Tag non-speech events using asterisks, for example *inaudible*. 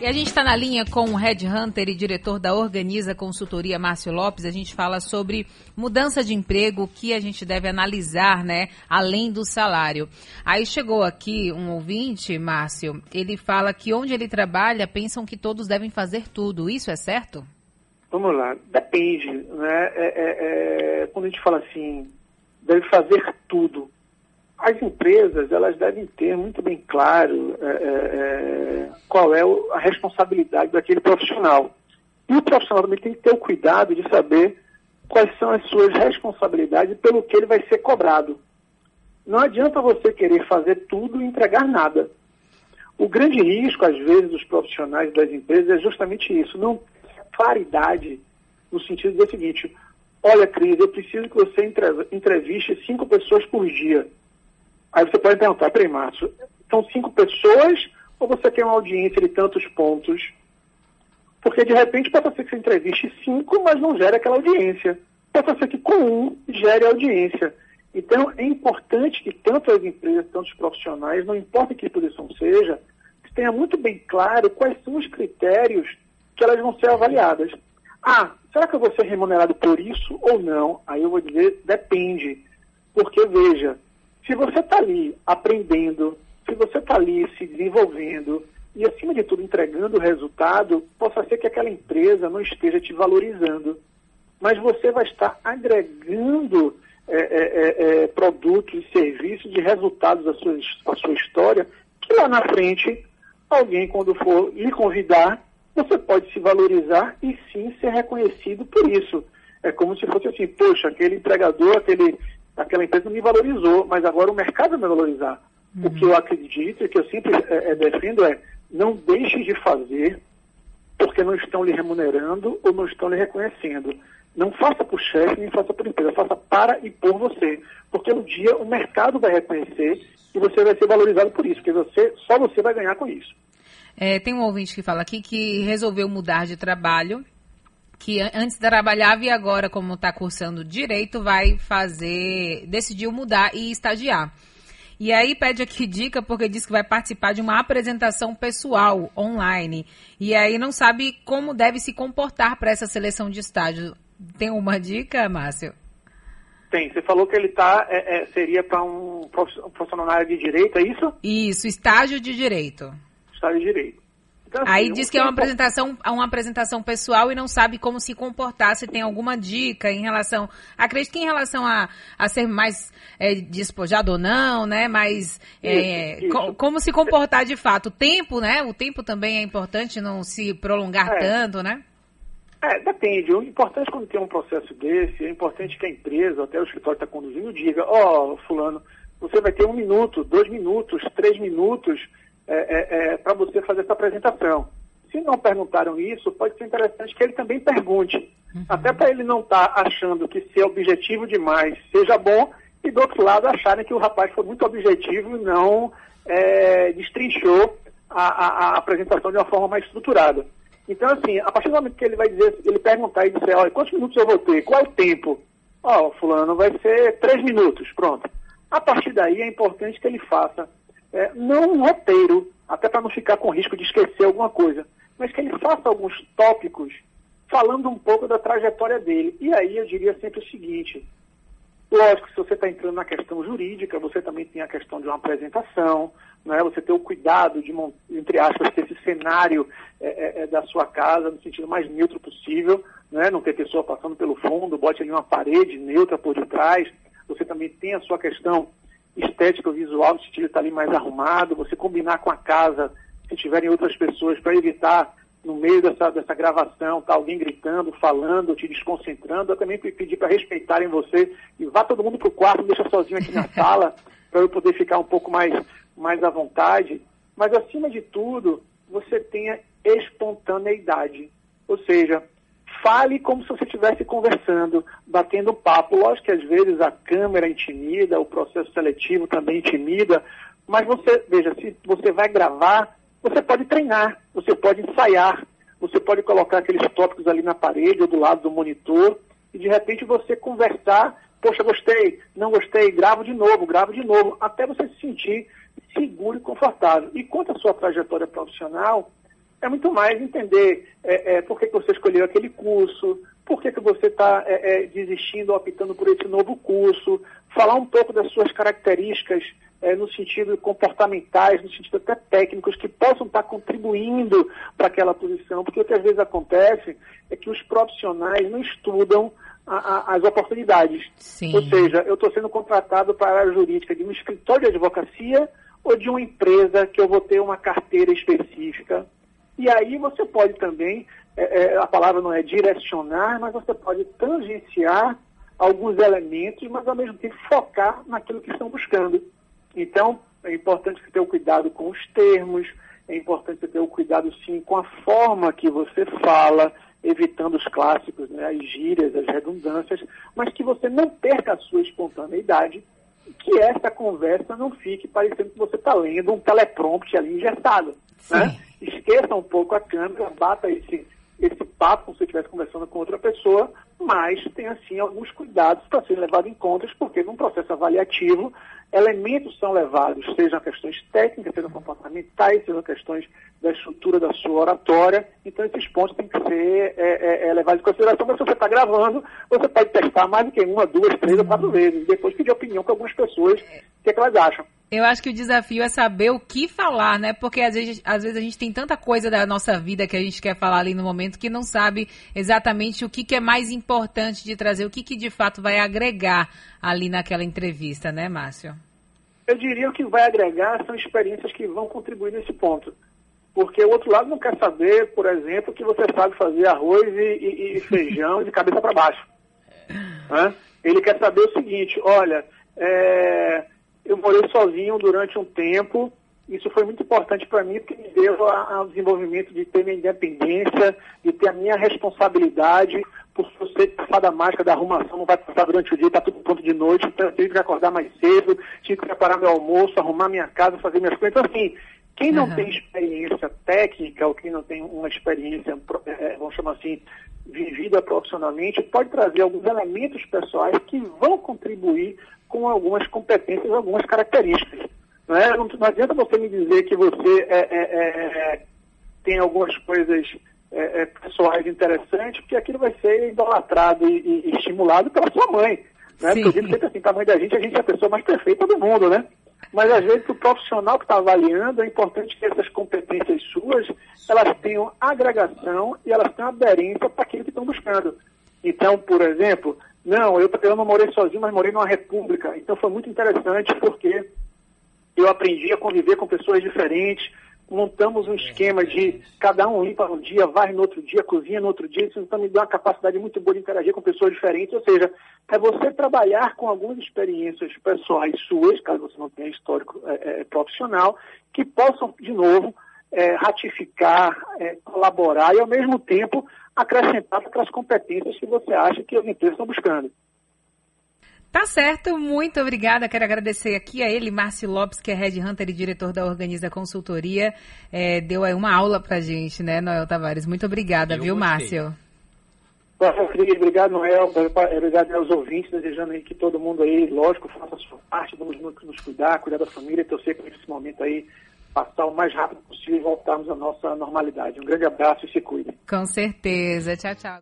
E a gente está na linha com o Red Hunter e diretor da Organiza Consultoria, Márcio Lopes. A gente fala sobre mudança de emprego, que a gente deve analisar, né, além do salário. Aí chegou aqui um ouvinte, Márcio, ele fala que onde ele trabalha pensam que todos devem fazer tudo. Isso é certo? Vamos lá, depende. Né? É, é, é, quando a gente fala assim, deve fazer tudo as empresas elas devem ter muito bem claro é, é, é qual é a responsabilidade daquele profissional. E o profissional também tem que ter o cuidado de saber quais são as suas responsabilidades pelo que ele vai ser cobrado. Não adianta você querer fazer tudo e entregar nada. O grande risco, às vezes, dos profissionais das empresas é justamente isso, não claridade no sentido do seguinte, olha, Cris, eu preciso que você entreviste cinco pessoas por dia. Aí você pode perguntar, peraí, Márcio, são cinco pessoas ou você quer uma audiência de tantos pontos? Porque de repente pode ser que você entreviste cinco, mas não gere aquela audiência. Pode ser que com um gere audiência. Então é importante que tanto as empresas, tanto os profissionais, não importa que posição seja, tenha muito bem claro quais são os critérios que elas vão ser avaliadas. Ah, será que eu vou ser remunerado por isso ou não? Aí eu vou dizer, depende. Porque, veja, se você está ali aprendendo, se você está ali se desenvolvendo e, acima de tudo, entregando resultado, possa ser que aquela empresa não esteja te valorizando. Mas você vai estar agregando é, é, é, é produtos e serviços de resultados da sua, da sua história, que lá na frente, alguém, quando for lhe convidar, você pode se valorizar e sim ser reconhecido por isso. É como se fosse assim, poxa, aquele empregador, aquele aquela empresa me valorizou, mas agora o mercado vai valorizar. Uhum. O que eu acredito e que eu sempre é, é, defendo é não deixe de fazer porque não estão lhe remunerando ou não estão lhe reconhecendo. Não faça por chefe, nem faça por empresa, faça para e por você. Porque um dia o mercado vai reconhecer e você vai ser valorizado por isso, porque você, só você vai ganhar com isso. É, tem um ouvinte que fala aqui que resolveu mudar de trabalho que antes trabalhava e agora, como está cursando direito, vai fazer, decidiu mudar e estagiar. E aí pede aqui dica porque diz que vai participar de uma apresentação pessoal online. E aí não sabe como deve se comportar para essa seleção de estágio. Tem uma dica, Márcio? Tem. Você falou que ele tá, é, é, seria para um profissional na área de direito, é isso? Isso, estágio de direito. Estágio de direito. Então, assim, Aí diz que é uma apresentação, uma apresentação pessoal e não sabe como se comportar, se tem alguma dica em relação. Acredito que em relação a, a ser mais é, despojado ou não, né? Mas é, isso, co como se comportar de fato. O tempo, né? O tempo também é importante não se prolongar é. tanto, né? É, depende. O importante quando tem um processo desse, é importante que a empresa, até o escritório está conduzindo, diga, ó, oh, fulano, você vai ter um minuto, dois minutos, três minutos é, é, é para você fazer essa apresentação. Se não perguntaram isso, pode ser interessante que ele também pergunte. Uhum. Até para ele não estar tá achando que ser objetivo demais seja bom, e do outro lado acharem que o rapaz foi muito objetivo e não é, destrinchou a, a, a, apresentação de uma forma mais estruturada. Então, assim, a partir do momento que ele vai dizer, ele perguntar e dizer, olha, quantos minutos eu vou ter? Qual é o tempo? Ó, oh, fulano, vai ser três minutos, pronto. A partir daí é importante que ele faça é, não um roteiro, até para não ficar com risco de esquecer alguma coisa, mas que ele faça alguns tópicos falando um pouco da trajetória dele. E aí eu diria sempre o seguinte: lógico, se você está entrando na questão jurídica, você também tem a questão de uma apresentação, né? você ter o cuidado de, entre aspas, ter esse cenário é, é, é, da sua casa no sentido mais neutro possível, né? não ter pessoa passando pelo fundo, bote ali uma parede neutra por detrás. Você também tem a sua questão estética visual, sentido de estar ali mais arrumado, você combinar com a casa, se tiverem outras pessoas, para evitar, no meio dessa, dessa gravação, tá alguém gritando, falando, te desconcentrando. Eu também pedir para respeitarem você e vá todo mundo para o quarto, deixa sozinho aqui na *laughs* sala, para eu poder ficar um pouco mais, mais à vontade. Mas, acima de tudo, você tenha espontaneidade. Ou seja, fale como se você estivesse conversando, batendo papo. Lógico que às vezes a câmera intimida, o processo seletivo também intimida, mas você, veja, se você vai gravar, você pode treinar, você pode ensaiar, você pode colocar aqueles tópicos ali na parede ou do lado do monitor e de repente você conversar, poxa, gostei, não gostei, gravo de novo, gravo de novo, até você se sentir seguro e confortável. E quanto à sua trajetória profissional, É muito mais entender é, é, por que, que você escolheu aquele curso, por que, que você está é, é, desistindo ou optando por esse novo curso, falar um pouco das suas características é, no sentido comportamentais, no sentido até técnicos, que possam estar contribuindo para aquela posição, porque o que às vezes acontece é que os profissionais não estudam a, a, as oportunidades. Sim. Ou seja, eu estou sendo contratado para a área jurídica de um escritório de advocacia ou de uma empresa que eu vou ter uma carteira específica. E aí você pode também, é, é, a palavra não é direcionar, mas você pode tangenciar alguns elementos, mas ao mesmo tempo focar naquilo que estão buscando. Então, é importante você ter o cuidado com os termos, é importante você ter o cuidado, sim, com a forma que você fala, evitando os clássicos, né, as gírias, as redundâncias, mas que você não perca a sua espontaneidade, que essa conversa não fique parecendo que você está lendo um teleprompter ali engessado. Né? Esqueça um pouco a câmera, bata esse, esse papo como se estivesse conversando com outra pessoa, mas tenha, assim, alguns cuidados para serem levados em conta, porque num processo avaliativo elementos são levados, sejam questões técnicas, sejam comportamentais, sejam questões da estrutura da sua oratória. Então, esses pontos têm que ser é, é, é levados em consideração. Mas se você está gravando, você pode testar mais do que uma, duas, três ou quatro vezes. Depois pedir opinião para algumas pessoas, o que, é que elas acham. Eu acho que o desafio é saber o que falar, né? Porque às vezes, às vezes a gente tem tanta coisa da nossa vida que a gente quer falar ali no momento que não sabe exatamente o que, que é mais importante de trazer, o que, que de fato vai agregar ali naquela entrevista, né, Márcio? Eu diria que o que vai agregar são experiências que vão contribuir nesse ponto. Porque o outro lado não quer saber, por exemplo, que você sabe fazer arroz e, e, e feijão de cabeça para baixo. *laughs* Né? Ele quer saber o seguinte, olha, é, eu morei sozinho durante um tempo. Isso foi muito importante para mim, porque me deu ao desenvolvimento de ter minha independência, de ter a minha responsabilidade, por ser fada mágica da arrumação, não vai passar durante o dia, está tudo pronto de noite, então eu tive que acordar mais cedo, tive que preparar meu almoço, arrumar minha casa, fazer minhas coisas. Então, assim, quem não uhum. tem experiência técnica, ou quem não tem uma experiência, é, vamos chamar assim, vivida profissionalmente, pode trazer alguns elementos pessoais que vão contribuir com algumas competências, algumas características. Não, é? não, não adianta você me dizer que você é, é, é, tem algumas coisas é, pessoais interessantes, porque aquilo vai ser idolatrado e, e, e estimulado pela sua mãe. Né? Porque eu digo sempre assim, tamanho da gente, a gente é a pessoa mais perfeita do mundo, né? Mas às vezes o profissional que está avaliando, é importante que essas competências suas, elas tenham agregação e elas tenham aderência para aquilo que estão buscando. Então, por exemplo, não, eu, eu não morei sozinho, mas morei numa república. Então foi muito interessante porque eu aprendi a conviver com pessoas diferentes, montamos um esquema de cada um limpa um dia, vai no outro dia, cozinha no outro dia, isso então me dá uma capacidade muito boa de interagir com pessoas diferentes, ou seja, é você trabalhar com algumas experiências pessoais suas, caso você não tenha histórico é, é, profissional, que possam, de novo, é, ratificar, é, colaborar e, ao mesmo tempo, acrescentar aquelas competências que você acha que as empresas estão buscando. Tá certo, muito obrigada. Quero agradecer aqui a ele, Márcio Lopes, que é Red Hunter e diretor da Organiza Consultoria. É, deu aí uma aula pra gente, né, Noel Tavares? Muito obrigada, Eu viu, gostei. Márcio? Obrigado, Noel. Obrigado aos ouvintes, desejando aí que todo mundo aí, lógico, faça a sua parte, vamos nos cuidar, cuidar da família, torcer para esse momento aí passar o mais rápido possível e voltarmos à nossa normalidade. Um grande abraço e se cuide. Com certeza. Tchau, tchau.